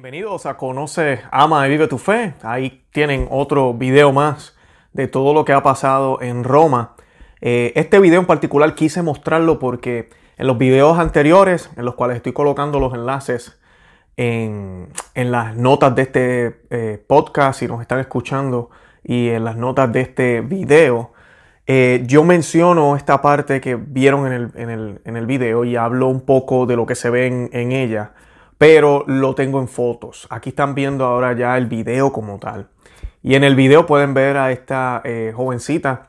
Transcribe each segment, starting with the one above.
Bienvenidos a Conoce, Ama y Vive tu Fe. Ahí tienen otro video más de todo lo que ha pasado en Roma. Eh, este video en particular quise mostrarlo porque en los videos anteriores, en los cuales estoy colocando los enlaces en, las notas de este eh, podcast, si nos están escuchando, y en las notas de este video, eh, yo menciono esta parte que vieron en el, video y hablo un poco de lo que se ve en ella pero lo tengo en fotos. Aquí están viendo ahora ya el video como tal. Y en el video pueden ver a esta eh, jovencita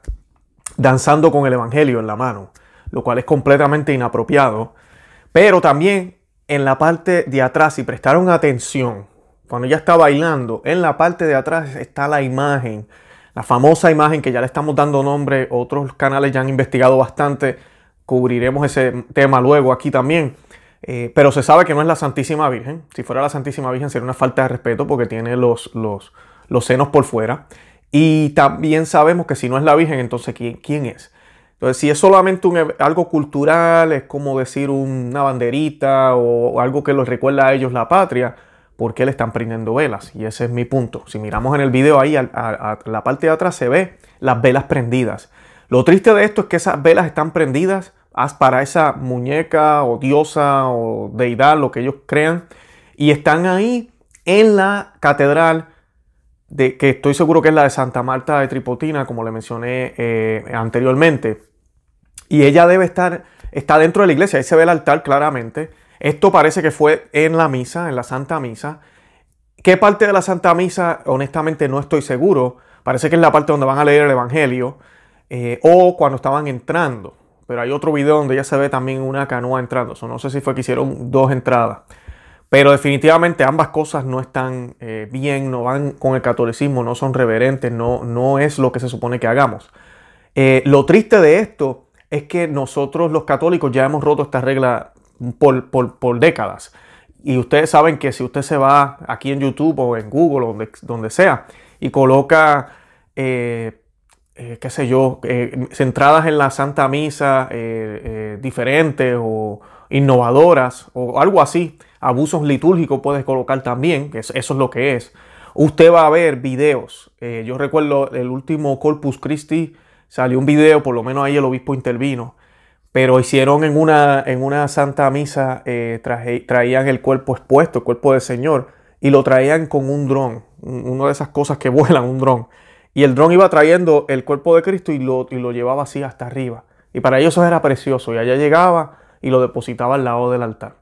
danzando con el Evangelio en la mano, lo cual es completamente inapropiado. Pero también en la parte de atrás, si prestaron atención, cuando ella está bailando, en la parte de atrás está la imagen, la famosa imagen que ya le estamos dando nombre, otros canales ya han investigado bastante, cubriremos ese tema luego aquí también eh, pero se sabe que no es la Santísima Virgen. Si fuera la Santísima Virgen sería una falta de respeto porque tiene los, los, los senos por fuera. Y también sabemos que si no es la Virgen, entonces ¿quién, quién es? Entonces, si es solamente algo cultural, es como decir una banderita o, algo que los recuerda a ellos la patria, ¿por qué le están prendiendo velas? Y ese es mi punto. Si miramos en el video ahí, a la parte de atrás se ve las velas prendidas. Lo triste de esto es que esas velas están prendidas para esa muñeca o diosa o deidad, lo que ellos crean, y están ahí en la catedral de, que estoy seguro que es la de Santa Marta de Tripotina, como le mencioné eh, anteriormente. Y ella debe estar, está dentro de la iglesia, ahí se ve el altar claramente. Esto parece que fue en la misa, en la Santa Misa. ¿Qué parte de la Santa Misa? Honestamente no estoy seguro. Parece que es la parte donde van a leer el Evangelio. Eh, o cuando estaban entrando pero hay otro video donde ya se ve también una canoa entrando. no sé si fue que hicieron dos entradas. Pero definitivamente ambas cosas no están eh, bien, no van con el catolicismo, no son reverentes, no, no es lo que se supone que hagamos. Eh, lo triste de esto es que nosotros los católicos ya hemos roto esta regla por, décadas. Y ustedes saben que si usted se va aquí en YouTube o en Google o donde, donde sea y coloca eh, eh, qué sé yo, eh, centradas en la Santa Misa, eh, diferentes o innovadoras o algo así. Abusos litúrgicos puedes colocar también, que eso es lo que es. Usted va a ver videos. yo recuerdo el último Corpus Christi, salió un video, por lo menos ahí el obispo intervino, pero hicieron en una, en una Santa Misa, traían el cuerpo expuesto, el cuerpo del Señor, y lo traían con un dron, una de esas cosas que vuelan, un dron. Y el dron iba trayendo el cuerpo de Cristo y lo, y lo llevaba así hasta arriba. Y para ellos eso era precioso. Y allá llegaba y lo depositaba al lado del altar.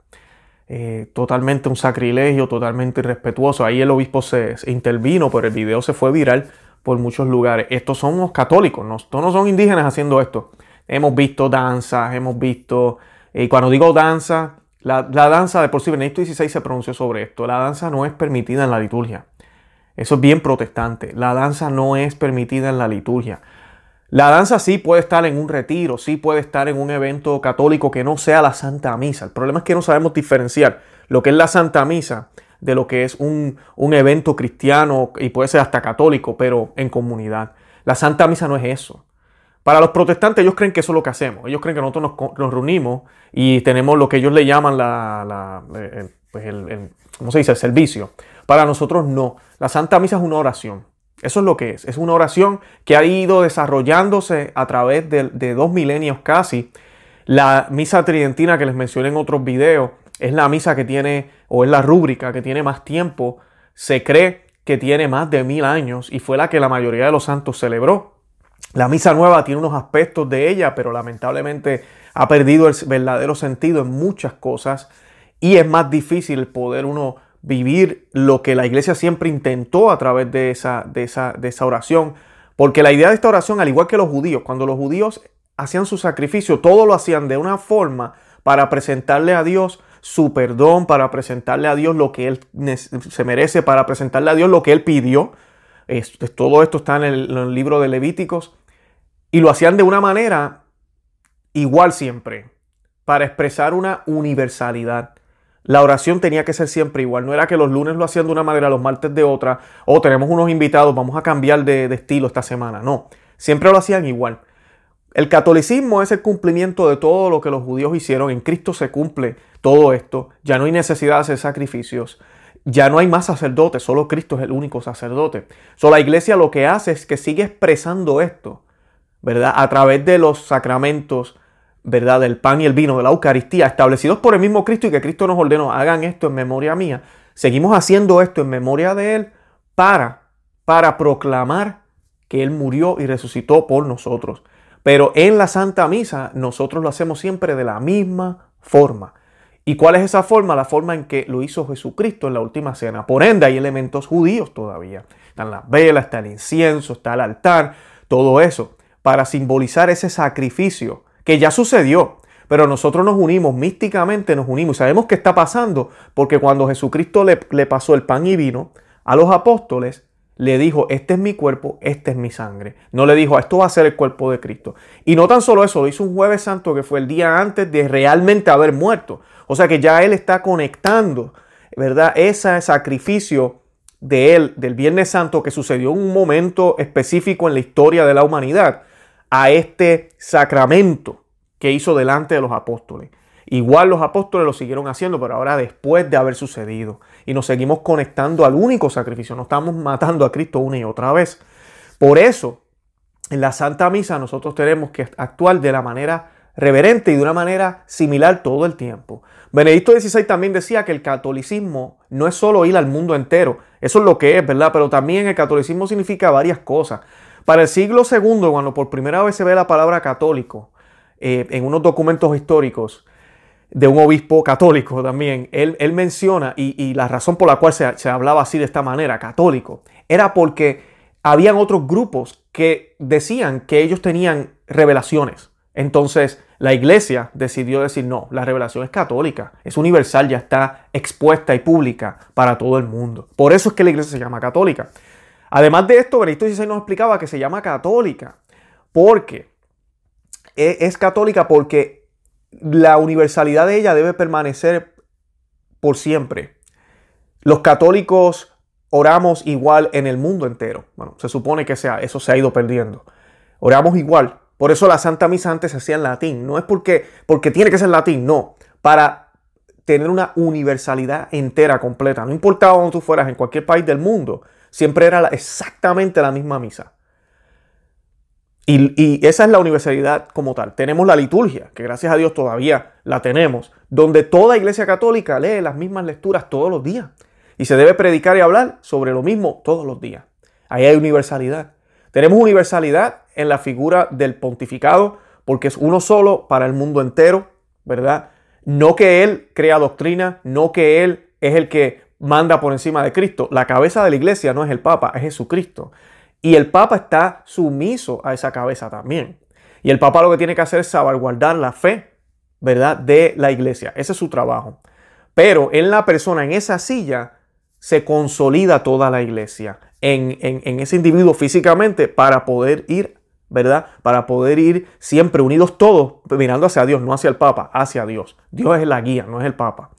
Eh, totalmente un sacrilegio, totalmente irrespetuoso. Ahí el obispo se, intervino, pero el video se fue viral por muchos lugares. Estos son los católicos, no, estos no son indígenas haciendo esto. Hemos visto danzas, hemos visto... Eh, y cuando digo danza, la, la danza de por sí, Benedicto XVI se pronunció sobre esto. La danza no es permitida en la liturgia. Eso es bien protestante. La danza no es permitida en la liturgia. La danza sí puede estar en un retiro, sí puede estar en un evento católico que no sea la Santa Misa. El problema es que no sabemos diferenciar lo que es la Santa Misa de lo que es un, evento cristiano y puede ser hasta católico, pero en comunidad. La Santa Misa no es eso. Para los protestantes ellos creen que eso es lo que hacemos. Ellos creen que nosotros nos, reunimos y tenemos lo que ellos le llaman la, pues el, ¿cómo se dice? El servicio. Para nosotros no. La Santa Misa es una oración. Eso es lo que es. Es una oración que ha ido desarrollándose a través de, dos milenios casi. La misa tridentina que les mencioné en otros videos es la misa que tiene, o es la rúbrica que tiene más tiempo. Se cree que tiene más de mil años y fue la que la mayoría de los santos celebró. La misa nueva tiene unos aspectos de ella, pero lamentablemente ha perdido el verdadero sentido en muchas cosas y es más difícil poder uno vivir lo que la iglesia siempre intentó a través de esa, de esa, de esa oración. Porque la idea de esta oración, al igual que los judíos, cuando los judíos hacían su sacrificio, todo lo hacían de una forma para presentarle a Dios su perdón, para presentarle a Dios lo que Él se merece, para presentarle a Dios lo que Él pidió. todo esto está en el, en el libro de Levíticos. Y lo hacían de una manera igual siempre, para expresar una universalidad. La oración tenía que ser siempre igual. No era que los lunes lo hacían de una manera, los martes de otra. O tenemos unos invitados, vamos a cambiar de, estilo esta semana. No, siempre lo hacían igual. El catolicismo es el cumplimiento de todo lo que los judíos hicieron. En Cristo se cumple todo esto. Ya no hay necesidad de hacer sacrificios. ya no hay más sacerdotes, solo Cristo es el único sacerdote. So, la iglesia lo que hace es que sigue expresando esto, ¿verdad? A través de los sacramentos, ¿verdad? Del pan y el vino, de la Eucaristía, establecidos por el mismo Cristo y que Cristo nos ordenó, hagan esto en memoria mía. Seguimos haciendo esto en memoria de Él para, para proclamar que Él murió y resucitó por nosotros. Pero en la Santa Misa nosotros lo hacemos siempre de la misma forma. ¿Y cuál es esa forma? La forma en que lo hizo Jesucristo en la última cena. Por ende, hay elementos judíos todavía. Están las velas, está el incienso, está el altar, todo eso, para simbolizar ese sacrificio que ya sucedió. Pero nosotros nos unimos, místicamente nos unimos. Y sabemos qué está pasando, porque cuando Jesucristo le, le pasó el pan y vino a los apóstoles, le dijo, este es mi cuerpo, este es mi sangre. No le dijo, esto va a ser el cuerpo de Cristo. Y no tan solo eso, lo hizo un jueves santo que fue el día antes de realmente haber muerto. O sea que ya Él está conectando, ¿verdad? Ese sacrificio de Él, del Viernes Santo, que sucedió en un momento específico en la historia de la humanidad, a este sacramento que hizo delante de los apóstoles. Igual los apóstoles lo siguieron haciendo, pero ahora después de haber sucedido. Y nos seguimos conectando al único sacrificio. No estamos matando a Cristo una y otra vez. Por eso, en la Santa Misa nosotros tenemos que actuar de la manera reverente y de una manera similar todo el tiempo. Benedicto XVI también decía que el catolicismo no es solo ir al mundo entero. Eso es lo que es, ¿verdad? Pero también el catolicismo significa varias cosas. Para el siglo II, cuando por primera vez se ve la palabra católico eh, en unos documentos históricos, de un obispo católico también, él, él menciona, y, la razón por la cual se, se, hablaba así de esta manera, católico, era porque habían otros grupos que decían que ellos tenían revelaciones. Entonces la iglesia decidió decir, no, la revelación es católica, es universal, ya está expuesta y pública para todo el mundo. Por eso es que la iglesia se llama católica. Además de esto, Benedicto XVI nos explicaba que se llama católica porque e, es católica porque la universalidad de ella debe permanecer por siempre. Los católicos oramos igual en el mundo entero. Bueno, se supone que sea, eso se ha ido perdiendo. Oramos igual. Por eso la Santa Misa antes se hacía en latín. No es porque, porque tiene que ser latín, no. Para tener una universalidad entera, completa. No importaba donde tú fueras, en cualquier país del mundo, siempre era exactamente la misma misa. Y, esa es la universalidad como tal. Tenemos la liturgia, que gracias a Dios todavía la tenemos, donde toda iglesia católica lee las mismas lecturas todos los días. Y se debe predicar y hablar sobre lo mismo todos los días. Ahí hay universalidad. Tenemos universalidad en la figura del pontificado, porque es uno solo para el mundo entero, ¿verdad? No que Él crea doctrina, no que Él es el que manda por encima de Cristo. La cabeza de la iglesia no es el Papa, es Jesucristo. Y el Papa está sumiso a esa cabeza también. Y el Papa lo que tiene que hacer es salvaguardar la fe, ¿verdad? De la iglesia. Ese es su trabajo. Pero en la persona, en esa silla, se consolida toda la iglesia. En, en, ese individuo físicamente para poder ir, ¿verdad? Para poder ir siempre unidos todos, mirando hacia Dios, no hacia el Papa, hacia Dios. Dios es la guía, no es el Papa.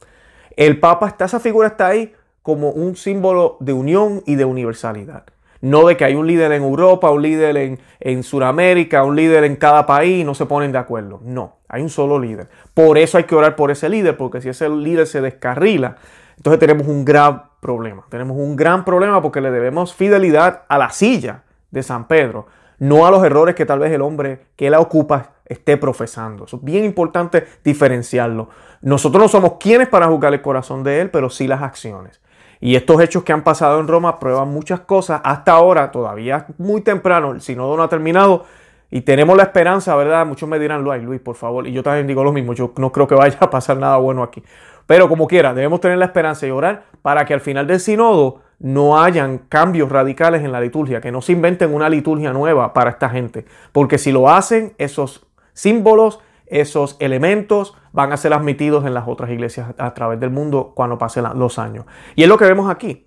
El Papa está, esa figura está ahí como un símbolo de unión y de universalidad. No de que hay un líder en Europa, un líder en, en Sudamérica, un líder en cada país y no se ponen de acuerdo. No, hay un solo líder. Por eso hay que orar por ese líder, porque si ese líder se descarrila, entonces tenemos un gran problema. Tenemos un gran problema porque le debemos fidelidad a la silla de San Pedro, no a los errores que tal vez el hombre que la ocupa esté profesando. Eso es bien importante diferenciarlo. Nosotros no somos quienes para juzgar el corazón de él, pero sí las acciones. Y estos hechos que han pasado en Roma prueban muchas cosas. Hasta ahora, todavía muy temprano, el sínodo no ha terminado. Y tenemos la esperanza, ¿verdad? Muchos me dirán, Luis, Luis, por favor. Y yo también digo lo mismo. Yo no creo que vaya a pasar nada bueno aquí. Pero como quiera, debemos tener la esperanza y orar para que al final del sínodo no hayan cambios radicales en la liturgia, que no se inventen una liturgia nueva para esta gente. Porque si lo hacen, esos símbolos, esos elementos van a ser admitidos en las otras iglesias a través del mundo cuando pasen los años. Y es lo que vemos aquí.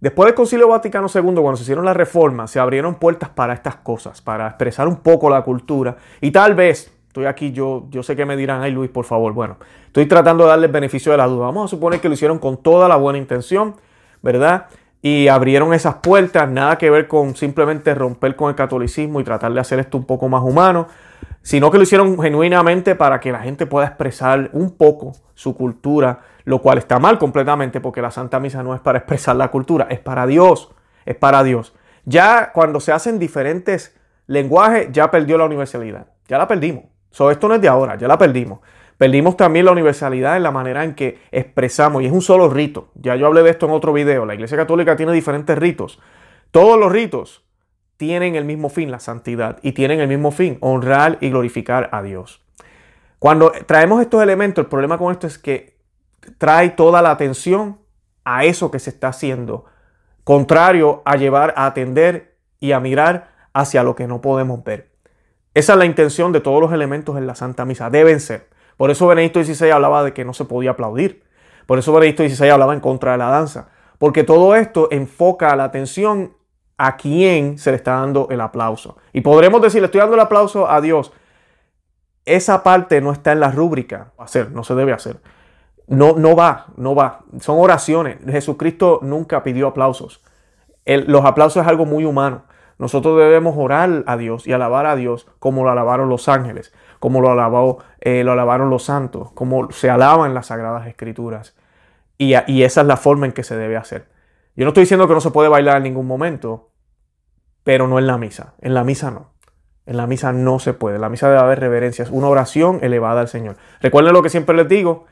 Después del Concilio Vaticano II, cuando se hicieron las reformas, se abrieron puertas para estas cosas, para expresar un poco la cultura. Y tal vez, estoy aquí, yo, yo sé que me dirán, ay Luis, por favor, bueno, estoy tratando de darle el beneficio de la duda. Vamos a suponer que lo hicieron con toda la buena intención, ¿verdad? Y abrieron esas puertas, nada que ver con simplemente romper con el catolicismo y tratar de hacer esto un poco más humano. Sino que lo hicieron genuinamente para que la gente pueda expresar un poco su cultura, lo cual está mal completamente porque la Santa Misa no es para expresar la cultura, es para Dios, es para Dios. Ya cuando se hacen diferentes lenguajes, ya perdió la universalidad, ya la perdimos. So, esto no es de ahora, ya la perdimos. Perdimos también la universalidad en la manera en que expresamos, y es un solo rito. Ya yo hablé de esto en otro video. La Iglesia Católica tiene diferentes ritos. Todos los ritos tienen el mismo fin, la santidad, y tienen el mismo fin, honrar y glorificar a Dios. Cuando traemos estos elementos, el problema con esto es que trae toda la atención a eso que se está haciendo, contrario a llevar a atender y a mirar hacia lo que no podemos ver. Esa es la intención de todos los elementos en la Santa Misa, deben ser. Por eso Benedicto XVI hablaba de que no se podía aplaudir. Por eso Benedicto XVI hablaba en contra de la danza. Porque todo esto enfoca la atención a quién se le está dando el aplauso. Y podremos decir, le estoy dando el aplauso a Dios. Esa parte no está en la rúbrica. Hacer, no se debe hacer. No, no va, no va. Son oraciones. Jesucristo nunca pidió aplausos. los aplausos es algo muy humano. Nosotros debemos orar a Dios y alabar a Dios como lo alabaron los ángeles, como lo, alabó, eh, lo alabaron los santos, como se alaba en las sagradas escrituras. Y esa es la forma en que se debe hacer. Yo no estoy diciendo que no se puede bailar en ningún momento, pero no en la misa. En la misa no. En la misa no se puede. La misa debe haber reverencia. Es una oración elevada al Señor. Recuerden lo que siempre les digo.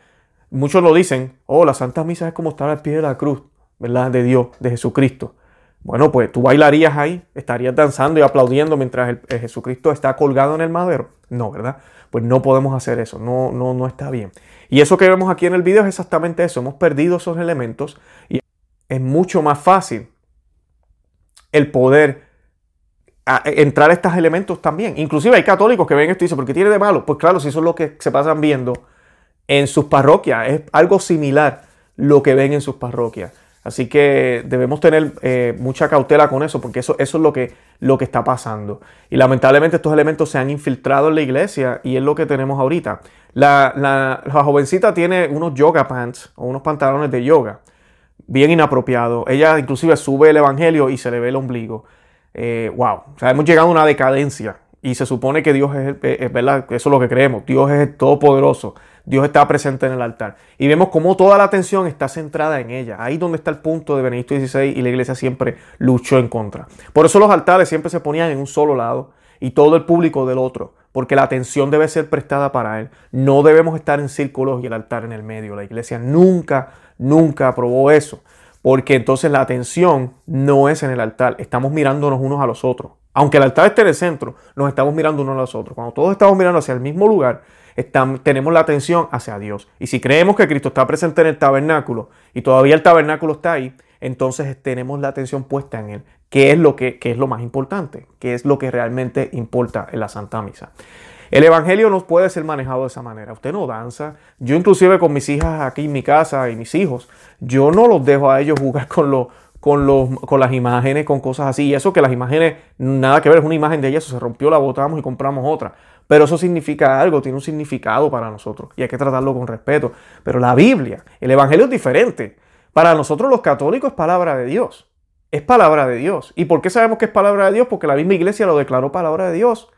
Muchos lo dicen. Oh, la Santa Misa es como estar al pie de la cruz, ¿verdad? De Dios, de Jesucristo. Bueno, pues tú bailarías ahí, estarías danzando y aplaudiendo mientras Jesucristo está colgado en el madero. No, ¿verdad? Pues no podemos hacer eso, no, no, no está bien. Y eso que vemos aquí en el video es exactamente eso, hemos perdido esos elementos y es mucho más fácil el poder entrar a estos elementos también. Inclusive hay católicos que ven esto y dicen, ¿por qué tiene de malo? Pues claro, si eso es lo que se pasan viendo en sus parroquias, es algo similar lo que ven en sus parroquias. Así que debemos tener eh, mucha cautela con eso, porque eso, eso es lo que, lo que está pasando. Y lamentablemente estos elementos se han infiltrado en la iglesia y es lo que tenemos ahorita. La, la, jovencita tiene unos yoga pants o unos pantalones de yoga, bien inapropiados. Ella inclusive sube el evangelio y se le ve el ombligo. Eh, wow, o sea, hemos llegado a una decadencia y se supone que Dios es, es, verdad, eso es lo que creemos, Dios es el todopoderoso, Dios está presente en el altar. Y vemos cómo toda la atención está centrada en ella. Ahí donde está el punto de Benedicto XVI y la iglesia siempre luchó en contra. Por eso los altares siempre se ponían en un solo lado y todo el público del otro, porque la atención debe ser prestada para él. No debemos estar en círculos y el altar en el medio. La iglesia nunca, nunca aprobó eso, porque entonces la atención no es en el altar, estamos mirándonos unos a los otros. Aunque el altar esté en el centro, nos estamos mirando unos a los otros. Cuando todos estamos mirando hacia el mismo lugar, tenemos la atención hacia Dios. Y si creemos que Cristo está presente en el tabernáculo y todavía el tabernáculo está ahí, entonces tenemos la atención puesta en Él, que es lo, que, es lo más importante, que es lo que realmente importa en la Santa Misa. El Evangelio no puede ser manejado de esa manera. Usted no danza. Yo inclusive con mis hijas aquí en mi casa y mis hijos, yo no los dejo a ellos jugar con los con, los, con las imágenes, con cosas así. Y eso que las imágenes, nada que ver, es una imagen de ella, eso se rompió, la botamos y compramos otra. Pero eso significa algo, tiene un significado para nosotros y hay que tratarlo con respeto. Pero la Biblia, el Evangelio es diferente. Para nosotros los católicos es palabra de Dios. Es palabra de Dios. ¿Y por qué sabemos que es palabra de Dios? Porque la misma iglesia lo declaró palabra de Dios.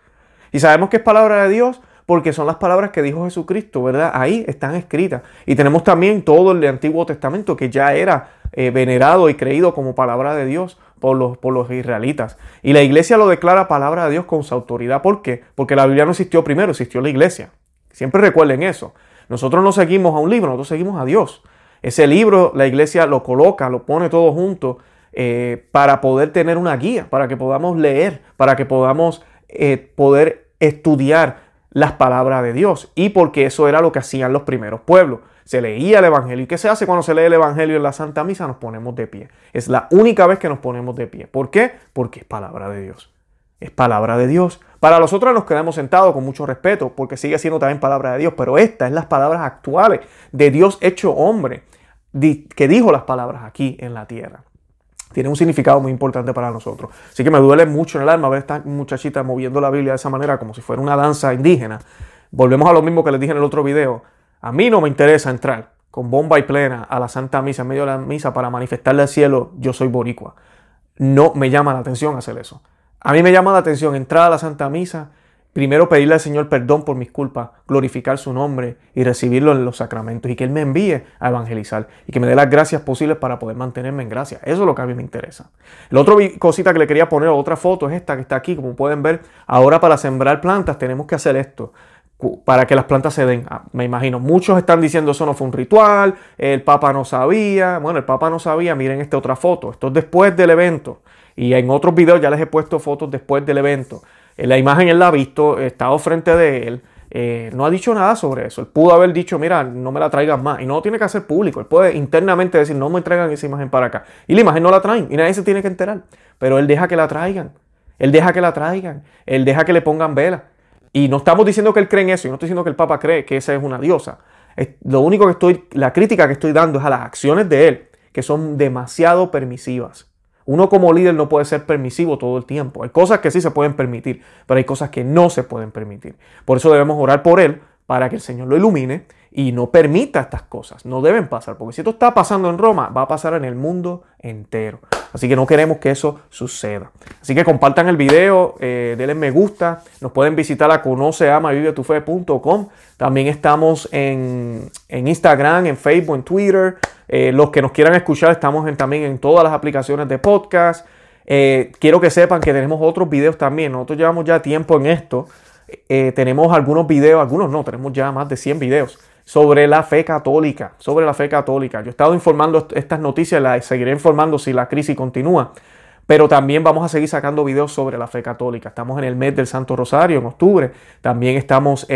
Y sabemos que es palabra de Dios porque son las palabras que dijo Jesucristo, ¿verdad? Ahí están escritas. Y tenemos también todo el Antiguo Testamento que ya era eh, venerado y creído como palabra de Dios por los, por los israelitas. Y la iglesia lo declara palabra de Dios con su autoridad. ¿Por qué? Porque la Biblia no existió primero, existió la iglesia. Siempre recuerden eso. Nosotros no seguimos a un libro, nosotros seguimos a Dios. Ese libro la iglesia lo coloca, lo pone todo junto eh, para poder tener una guía, para que podamos leer, para que podamos eh, poder estudiar las palabras de Dios. Y porque eso era lo que hacían los primeros pueblos se leía el Evangelio. ¿Y qué se hace cuando se lee el Evangelio en la Santa Misa? Nos ponemos de pie. Es la única vez que nos ponemos de pie. ¿Por qué? Porque es palabra de Dios. Es palabra de Dios. Para los otros nos quedamos sentados con mucho respeto, porque sigue siendo también palabra de Dios, pero esta es las palabras actuales de Dios hecho hombre, que dijo las palabras aquí en la tierra. Tiene un significado muy importante para nosotros. Así que me duele mucho en el alma ver a esta muchachita moviendo la Biblia de esa manera, como si fuera una danza indígena. Volvemos a lo mismo que les dije en el otro video. A mí no me interesa entrar con bomba y plena a la Santa Misa, en medio de la misa, para manifestarle al cielo, yo soy boricua. No me llama la atención hacer eso. A mí me llama la atención entrar a la Santa Misa primero pedirle al Señor perdón por mis culpas, glorificar su nombre y recibirlo en los sacramentos y que Él me envíe a evangelizar y que me dé las gracias posibles para poder mantenerme en gracia. Eso es lo que a mí me interesa. La otra cosita que le quería poner, otra foto, es esta que está aquí. Como pueden ver, ahora para sembrar plantas tenemos que hacer esto para que las plantas se den. Ah, me imagino, muchos están diciendo eso no fue un ritual, el Papa no sabía. Bueno, el Papa no sabía, miren esta otra foto. Esto es después del evento. Y en otros videos ya les he puesto fotos después del evento. Eh, la imagen él la ha visto, he estado frente de él. Eh, no ha dicho nada sobre eso. Él pudo haber dicho, mira, no me la traigan más. Y no lo tiene que hacer público. Él puede internamente decir, no me traigan esa imagen para acá. Y la imagen no la traen. Y nadie se tiene que enterar. Pero él deja que la traigan. Él deja que la traigan. Él deja que le pongan vela. Y no estamos diciendo que él cree en eso. Y no estoy diciendo que el Papa cree que esa es una diosa. lo único que estoy, la crítica que estoy dando es a las acciones de él, que son demasiado permisivas. Uno como líder no puede ser permisivo todo el tiempo. Hay cosas que sí se pueden permitir, pero hay cosas que no se pueden permitir. Por eso debemos orar por él, para que el Señor lo ilumine y no permita estas cosas. No deben pasar, porque si esto está pasando en Roma, va a pasar en el mundo entero. Así que no queremos que eso suceda. Así que compartan el video, eh, denle me gusta. Nos pueden visitar a conoceamavivetufe.com. También estamos en, Instagram, en Facebook, en Twitter. Eh, los que nos quieran escuchar, estamos también en todas las aplicaciones de podcast. Eh, quiero que sepan que tenemos otros videos también. Nosotros llevamos ya tiempo en esto. Eh, tenemos algunos videos, algunos no, tenemos ya más de 100 videos sobre la fe católica, sobre la fe católica. Yo he estado informando estas noticias, las seguiré informando si la crisis continúa, pero también vamos a seguir sacando videos sobre la fe católica. Estamos en el mes del Santo Rosario, en octubre. También estamos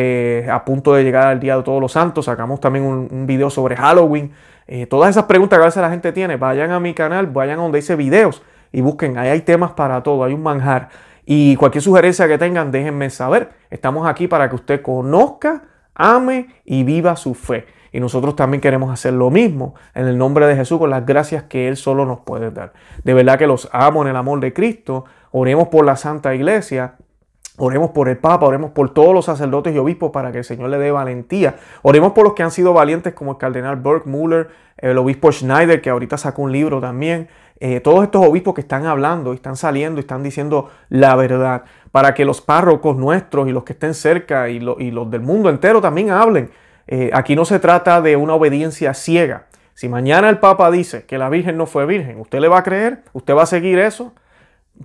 a punto de llegar al Día de Todos los Santos. Sacamos también un, video sobre Halloween. Eh, todas esas preguntas que a veces la gente tiene, vayan a mi canal, vayan a donde dice videos y busquen. Ahí hay temas para todo, hay un manjar. Y cualquier sugerencia que tengan, déjenme saber. Estamos aquí para que usted conozca, ame y viva su fe. Y nosotros también queremos hacer lo mismo en el nombre de Jesús con las gracias que Él solo nos puede dar. De verdad que los amo en el amor de Cristo. Oremos por la Santa Iglesia. Oremos por el Papa, oremos por todos los sacerdotes y obispos para que el Señor le dé valentía. Oremos por los que han sido valientes como el cardenal Burke Muller, el obispo Schneider, que ahorita sacó un libro también. Eh, todos estos obispos que están hablando, están saliendo, y están diciendo la verdad, para que los párrocos nuestros y los que estén cerca y, los del mundo entero también hablen. Eh, aquí no se trata de una obediencia ciega. Si mañana el Papa dice que la Virgen no fue virgen, ¿usted le va a creer? ¿Usted va a seguir eso?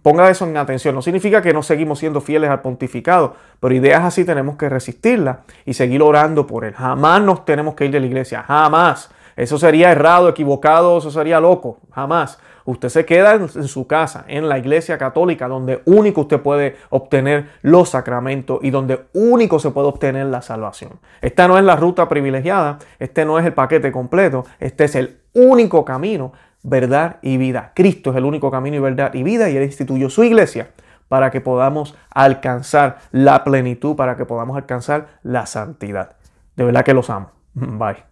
Ponga eso en atención. No significa que no seguimos siendo fieles al pontificado, pero ideas así tenemos que resistirlas y seguir orando por él. Jamás nos tenemos que ir de la iglesia, jamás. Eso sería errado, equivocado, eso sería loco, jamás. Usted se queda en, su casa, en la iglesia católica, donde único usted puede obtener los sacramentos y donde único se puede obtener la salvación. Esta no es la ruta privilegiada, este no es el paquete completo, este es el único camino, verdad y vida. Cristo es el único camino y verdad y vida y Él instituyó su iglesia para que podamos alcanzar la plenitud, para que podamos alcanzar la santidad. De verdad que los amo. Bye.